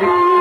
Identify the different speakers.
Speaker 1: victory.